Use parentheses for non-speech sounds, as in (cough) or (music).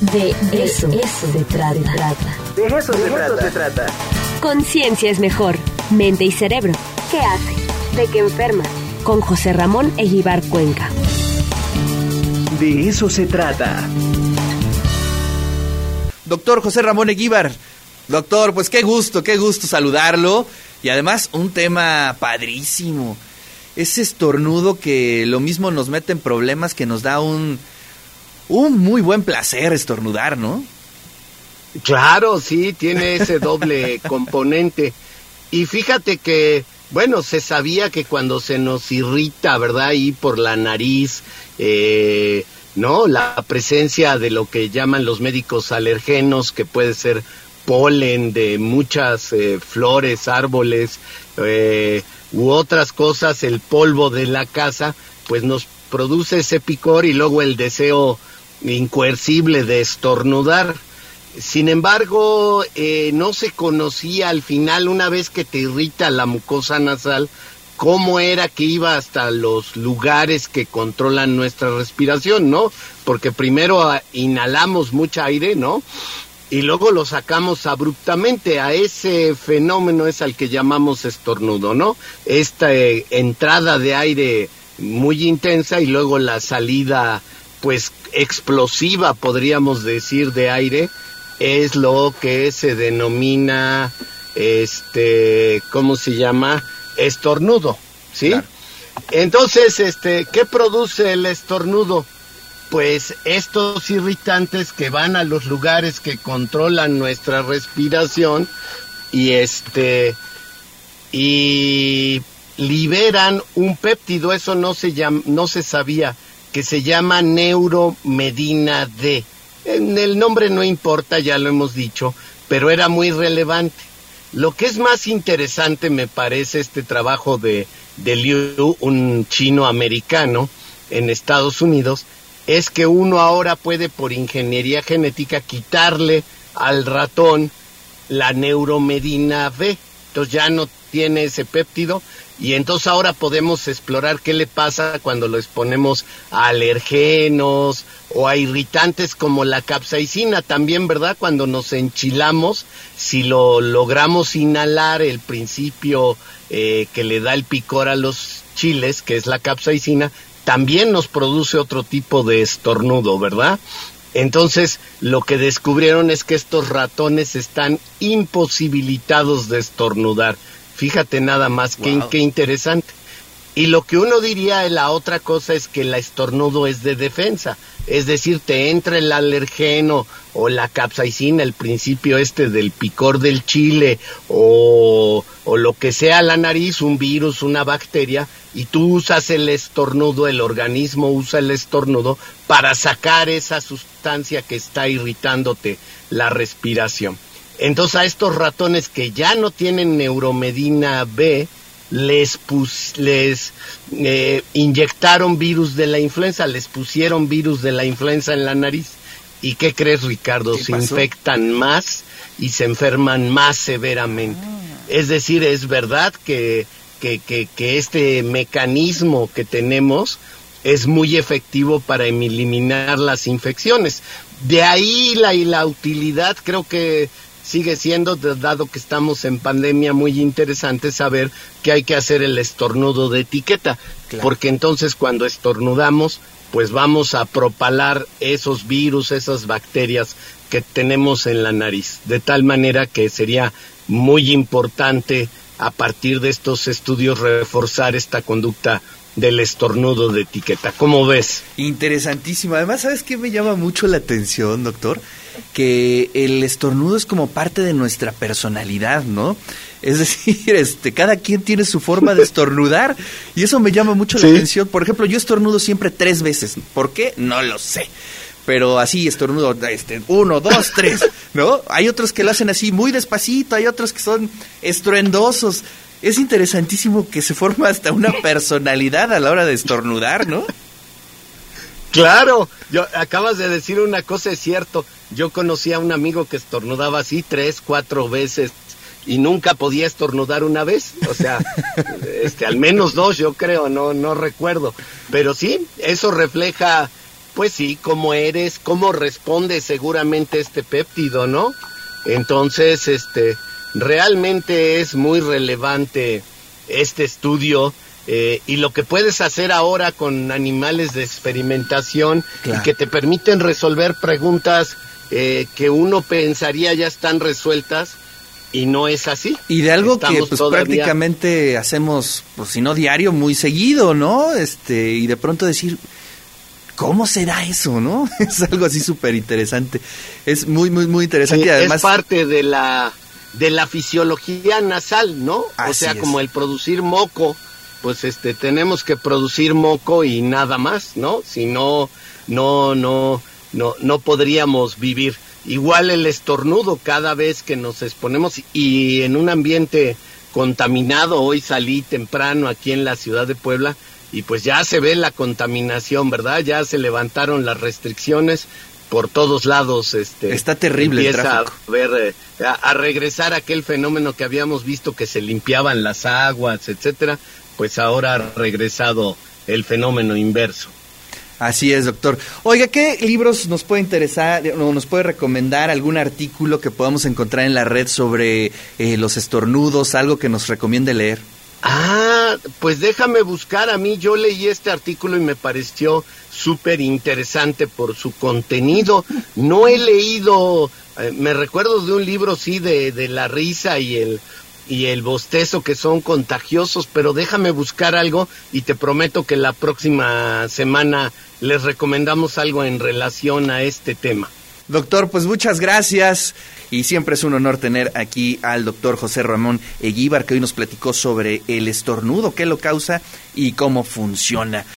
De eso, eso se trata. De eso, se, trata. se trata. Conciencia es mejor. Mente y cerebro. ¿Qué hace? ¿De qué enferma? Con José Ramón Eguibar Cuenca. De eso se trata. Doctor José Ramón Eguíbar. Doctor, pues qué gusto, qué gusto saludarlo. Y además un tema padrísimo. Ese estornudo que lo mismo nos mete en problemas que nos da un, un muy buen placer estornudar, ¿no? Claro, sí, tiene ese doble (laughs) componente. Y fíjate que, bueno, se sabía que cuando se nos irrita, ¿verdad? Ahí por la nariz, eh, ¿no? La presencia de lo que llaman los médicos alergenos, que puede ser polen de muchas eh, flores, árboles eh, u otras cosas, el polvo de la casa, pues nos produce ese picor y luego el deseo incoercible de estornudar. Sin embargo, eh, no se conocía al final, una vez que te irrita la mucosa nasal, cómo era que iba hasta los lugares que controlan nuestra respiración, ¿no? Porque primero ah, inhalamos mucho aire, ¿no? Y luego lo sacamos abruptamente. A ese fenómeno es al que llamamos estornudo, ¿no? Esta eh, entrada de aire muy intensa y luego la salida, pues, explosiva, podríamos decir, de aire, es lo que se denomina, este, ¿cómo se llama? estornudo, ¿sí? Entonces, este, ¿qué produce el estornudo? Pues estos irritantes que van a los lugares que controlan nuestra respiración y este y liberan un péptido, eso no se llama, no se sabía, que se llama neuromedina D. El nombre no importa, ya lo hemos dicho, pero era muy relevante. Lo que es más interesante me parece este trabajo de, de Liu, un chino americano en Estados Unidos, es que uno ahora puede por ingeniería genética quitarle al ratón la neuromedina B. Entonces ya no tiene ese péptido y entonces ahora podemos explorar qué le pasa cuando lo exponemos a alergenos o a irritantes como la capsaicina también, ¿verdad? Cuando nos enchilamos, si lo logramos inhalar el principio eh, que le da el picor a los chiles, que es la capsaicina, también nos produce otro tipo de estornudo, ¿verdad? Entonces, lo que descubrieron es que estos ratones están imposibilitados de estornudar. Fíjate nada más, qué, qué interesante. Y lo que uno diría, la otra cosa es que el estornudo es de defensa. Es decir, te entra el alergeno o la capsaicina, el principio este del picor del chile o, o lo que sea la nariz, un virus, una bacteria, y tú usas el estornudo, el organismo usa el estornudo para sacar esa sustancia que está irritándote la respiración. Entonces a estos ratones que ya no tienen neuromedina B, les, les eh, inyectaron virus de la influenza, les pusieron virus de la influenza en la nariz. ¿Y qué crees, Ricardo? se infectan más y se enferman más severamente. Ah. Es decir, es verdad que, que, que, que este mecanismo que tenemos es muy efectivo para eliminar las infecciones. De ahí la, y la utilidad, creo que sigue siendo, dado que estamos en pandemia, muy interesante saber que hay que hacer el estornudo de etiqueta, porque entonces cuando estornudamos, pues vamos a propalar esos virus, esas bacterias que tenemos en la nariz, de tal manera que sería muy importante a partir de estos estudios reforzar esta conducta del estornudo de etiqueta. ¿Cómo ves? Interesantísimo. Además, ¿sabes qué me llama mucho la atención, doctor? Que el estornudo es como parte de nuestra personalidad, ¿no? Es (laughs) decir, este, cada quien tiene su forma de estornudar y eso me llama mucho la atención. Por ejemplo, yo estornudo siempre tres veces. ¿Por qué? No lo sé. Pero así estornudo, este, uno, dos, tres, ¿no? Hay otros que lo hacen así muy despacito, hay otros que son estruendosos es interesantísimo que se forma hasta una personalidad a la hora de estornudar, ¿no? Claro, yo acabas de decir una cosa, es cierto. Yo conocí a un amigo que estornudaba así tres, cuatro veces y nunca podía estornudar una vez, o sea, (laughs) este, al menos dos, yo creo, no, no recuerdo. Pero sí, eso refleja pues sí, cómo eres, cómo responde seguramente este péptido, ¿no? Entonces, este, realmente es muy relevante este estudio eh, y lo que puedes hacer ahora con animales de experimentación y que te permiten resolver preguntas eh, que uno pensaría ya están resueltas y no es así. Y de algo que pues, prácticamente hacemos, pues si no diario, muy seguido, ¿no? Este, y de pronto decir, ¿cómo será eso, no? (laughs) Es algo así súper interesante. Es muy, muy, muy interesante. y además... Es parte de la, de la fisiología nasal, ¿no? o sea, como el producir moco pues este tenemos que producir moco y nada más, ¿no? Si no no no no no podríamos vivir. Igual el estornudo cada vez que nos exponemos y en un ambiente contaminado, hoy salí temprano aquí en la ciudad de Puebla y pues ya se ve la contaminación, ¿verdad? Ya se levantaron las restricciones por todos lados este está terrible empieza a ver eh, a, regresar aquel fenómeno que habíamos visto que se limpiaban las aguas etcétera pues ahora ha regresado el fenómeno inverso. Así es, doctor. Oiga, ¿qué libros nos puede interesar o nos puede recomendar algún artículo que podamos encontrar en la red sobre eh, los estornudos, algo que nos recomiende leer? Pues déjame buscar. A mí yo leí este artículo y me pareció súper interesante por su contenido. No he leído, eh, me recuerdo de un libro, sí, de, de la risa y el y el bostezo que son contagiosos, pero déjame buscar algo y te prometo que la próxima semana les recomendamos algo en relación a este tema. Doctor, pues muchas gracias y siempre es un honor tener aquí al doctor José Ramón Eguíbar que hoy nos platicó sobre el estornudo, qué lo causa y cómo funciona.